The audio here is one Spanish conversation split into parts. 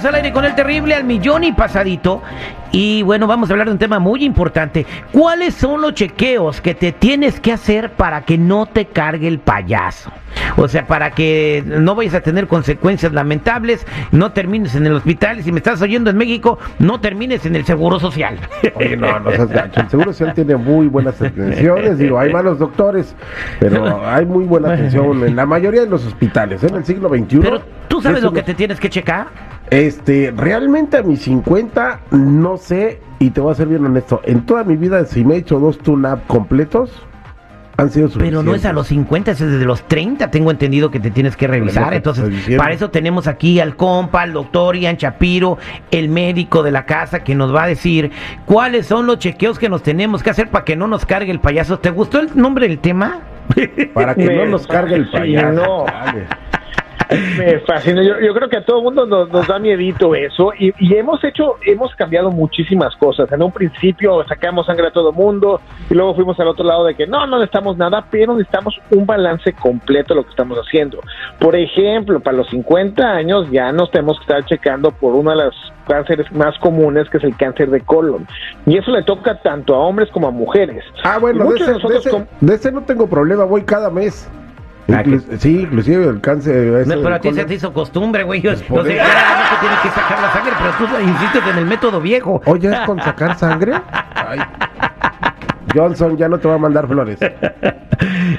Regreso al aire con el terrible al millón y pasadito. Y bueno, vamos a hablar de un tema muy importante. ¿Cuáles son los chequeos que te tienes que hacer para que no te cargue el payaso? O sea, para que no vayas a tener consecuencias lamentables, no termines en el hospital. Y si me estás oyendo en México, no termines en el Seguro Social. Oye, no, no seas gacho. El Seguro Social tiene muy buenas atenciones. Digo, hay malos doctores, pero hay muy buena atención en la mayoría de los hospitales. En el siglo XXI. Pero tú sabes es lo que te tienes que checar. Este, realmente a mis 50 no sé, y te voy a ser bien honesto, en toda mi vida si me he hecho dos tune-up completos, han sido suficientes. Pero no es a los 50, es desde los 30, tengo entendido que te tienes que revisar. Te Entonces, para eso tenemos aquí al compa, al doctor Ian Chapiro, el médico de la casa, que nos va a decir cuáles son los chequeos que nos tenemos que hacer para que no nos cargue el payaso. ¿Te gustó el nombre del tema? Para que no nos cargue el payaso. no. Me fascina. Yo, yo creo que a todo mundo nos, nos da miedito eso y, y hemos hecho, hemos cambiado muchísimas cosas. En un principio sacamos sangre a todo el mundo y luego fuimos al otro lado de que no, no necesitamos nada, pero necesitamos un balance completo de lo que estamos haciendo. Por ejemplo, para los 50 años ya nos tenemos que estar checando por uno de los cánceres más comunes que es el cáncer de colon y eso le toca tanto a hombres como a mujeres. Ah, bueno, de ese, de ese no tengo problema, voy cada mes. Ah, sí, inclusive el cáncer. No, pero a ti se te hizo costumbre, güey. Yo, no sé, ya tienes que sacar la sangre, pero tú insistes en el método viejo. Oye, ¿es con sacar sangre? Ay. Johnson, ya no te va a mandar flores.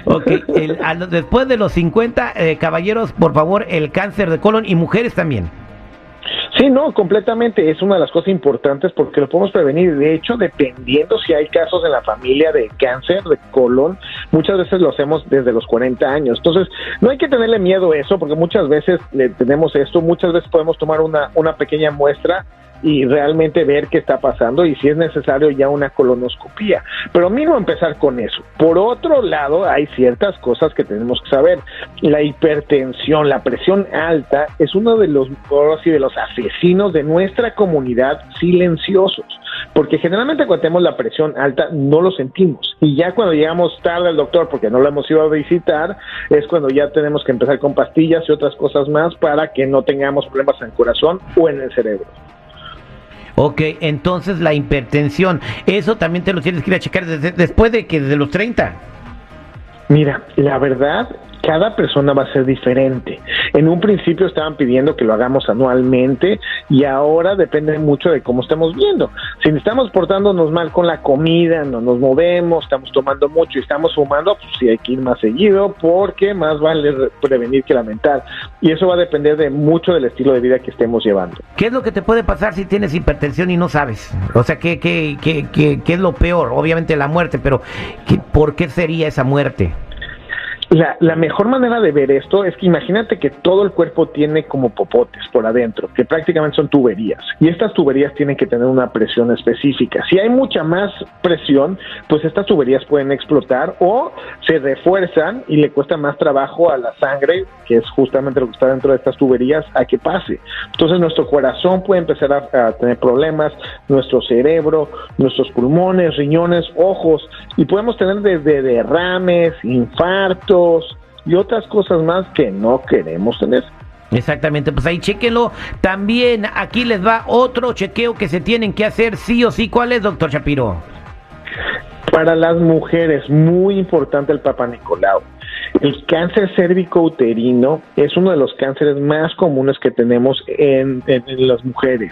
Ok, el- después de los 50, eh, caballeros, por favor, el cáncer de colon y mujeres también. Sí, no, completamente. Es una de las cosas importantes porque lo podemos prevenir. De hecho, dependiendo si hay casos en la familia de cáncer de colon, muchas veces lo hacemos desde los 40 años. Entonces, no hay que tenerle miedo a eso porque muchas veces le tenemos esto. Muchas veces podemos tomar una, una pequeña muestra y realmente ver qué está pasando y si es necesario ya una colonoscopía. Pero mínimo empezar con eso. Por otro lado, hay ciertas cosas que tenemos que saber. La hipertensión, la presión alta es uno de los, sí, de los asesinos de nuestra comunidad silenciosos. Porque generalmente cuando tenemos la presión alta no lo sentimos. Y ya cuando llegamos tarde al doctor porque no lo hemos ido a visitar, es cuando ya tenemos que empezar con pastillas y otras cosas más para que no tengamos problemas en el corazón o en el cerebro. Ok, entonces la hipertensión, eso también te lo tienes que ir a checar desde- después de que desde los 30. Mira, la verdad, cada persona va a ser diferente. En un principio estaban pidiendo que lo hagamos anualmente y ahora depende mucho de cómo estamos viendo. Si estamos portándonos mal con la comida, no nos movemos, estamos tomando mucho y estamos fumando, pues sí hay que ir más seguido porque más vale re- prevenir que lamentar. Y eso va a depender de mucho del estilo de vida que estemos llevando. ¿Qué es lo que te puede pasar si tienes hipertensión y no sabes? O sea, ¿qué, qué, qué, qué, qué es lo peor? Obviamente la muerte, pero ¿qué- ¿por qué sería esa muerte? La, la mejor manera de ver esto es que imagínate que todo el cuerpo tiene como popotes por adentro, que prácticamente son tuberías, y estas tuberías tienen que tener una presión específica. Si hay mucha más presión, pues estas tuberías pueden explotar o se refuerzan y le cuesta más trabajo a la sangre, que es justamente lo que está dentro de estas tuberías, a que pase. Entonces nuestro corazón puede empezar a, a tener problemas, nuestro cerebro, nuestros pulmones, riñones, ojos, y podemos tener desde derrames, infartos y otras cosas más que no queremos tener. Exactamente, pues ahí chequenlo. También aquí les va otro chequeo que se tienen que hacer sí o sí. ¿Cuál es, doctor Shapiro? Para las mujeres, muy importante el Papa Nicolau. El cáncer cérvico-uterino es uno de los cánceres más comunes que tenemos en, en- en las mujeres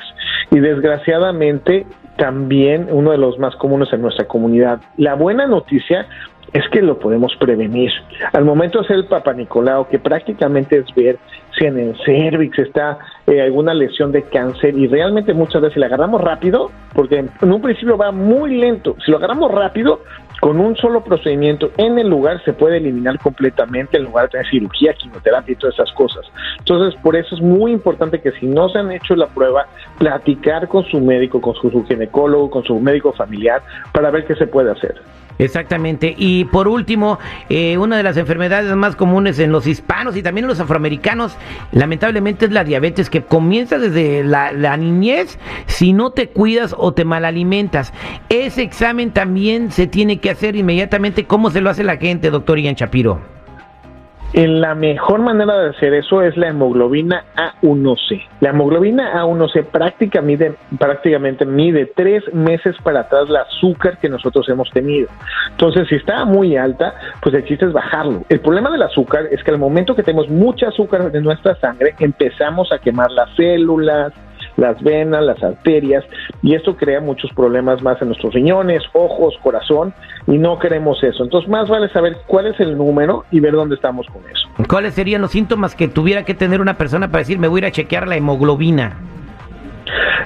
y desgraciadamente también uno de los más comunes en nuestra comunidad. La buena noticia es que lo podemos prevenir. Al momento hacer el Papa Nicolau, que prácticamente es ver si en el cervix está eh, alguna lesión de cáncer y realmente muchas veces la agarramos rápido, porque en un principio va muy lento, si lo agarramos rápido, con un solo procedimiento en el lugar se puede eliminar completamente en lugar de tener cirugía, quimioterapia y todas esas cosas. Entonces, por eso es muy importante que si no se han hecho la prueba, platicar con su médico, con su, su ginecólogo, con su médico familiar, para ver qué se puede hacer. Exactamente. Y por último, eh, una de las enfermedades más comunes en los hispanos y también en los afroamericanos, lamentablemente es la diabetes que comienza desde la, niñez si no te cuidas o te malalimentas. Ese examen también se tiene que hacer inmediatamente. ¿Cómo se lo hace la gente, doctor Ian Shapiro? La mejor manera de hacer eso es la hemoglobina A1C. La hemoglobina A1C prácticamente mide, prácticamente mide tres meses para atrás el azúcar que nosotros hemos tenido. Entonces, si está muy alta, pues el chiste es bajarlo. El problema del azúcar es que al momento que tenemos mucha azúcar en nuestra sangre, empezamos a quemar las células, las venas, las arterias, y esto crea muchos problemas más en nuestros riñones, ojos, corazón, y no queremos eso. Entonces, más vale saber cuál es el número y ver dónde estamos con eso. ¿Cuáles serían los síntomas que tuviera que tener una persona para decir, me voy a ir a chequear la hemoglobina?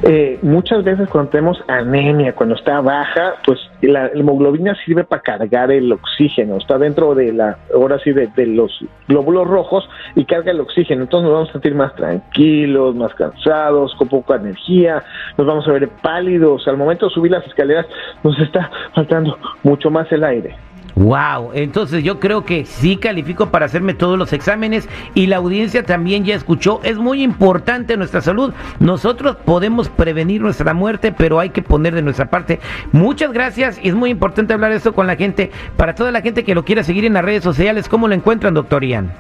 Eh, muchas veces cuando tenemos anemia, cuando está baja, pues la hemoglobina sirve para cargar el oxígeno, está dentro de la, ahora sí, de, los glóbulos rojos y carga el oxígeno, entonces nos vamos a sentir más tranquilos, más cansados, con poca energía, nos vamos a ver pálidos, al momento de subir las escaleras nos está faltando mucho más el aire. Wow, entonces yo creo que sí califico para hacerme todos los exámenes y la audiencia también ya escuchó, es muy importante nuestra salud. Nosotros podemos prevenir nuestra muerte, pero hay que poner de nuestra parte. Muchas gracias y es muy importante hablar esto con la gente, para toda la gente que lo quiera seguir en las redes sociales, ¿cómo lo encuentran, doctor Ian?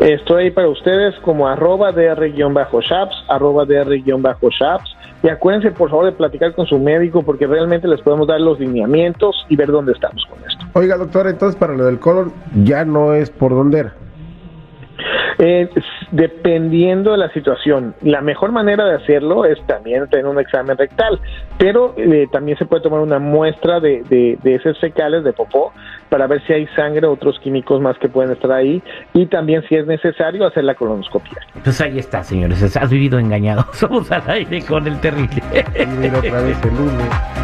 Estoy ahí para ustedes como arroba dr-shaps, arroba dr-shaps y acuérdense, por favor, de platicar con su médico porque realmente les podemos dar los lineamientos y ver dónde estamos con esto. Oiga, doctor, entonces para lo del colon ya no es por dónde era. Eh, dependiendo de la situación, la mejor manera de hacerlo es también tener un examen rectal, pero eh, también se puede tomar una muestra de, de, de esos fecales de popó para ver si hay sangre o otros químicos más que pueden estar ahí y también si es necesario hacer la colonoscopia. Pues ahí está, señores, has vivido engañado. Somos al aire con el terrible. Y otra vez el lunes.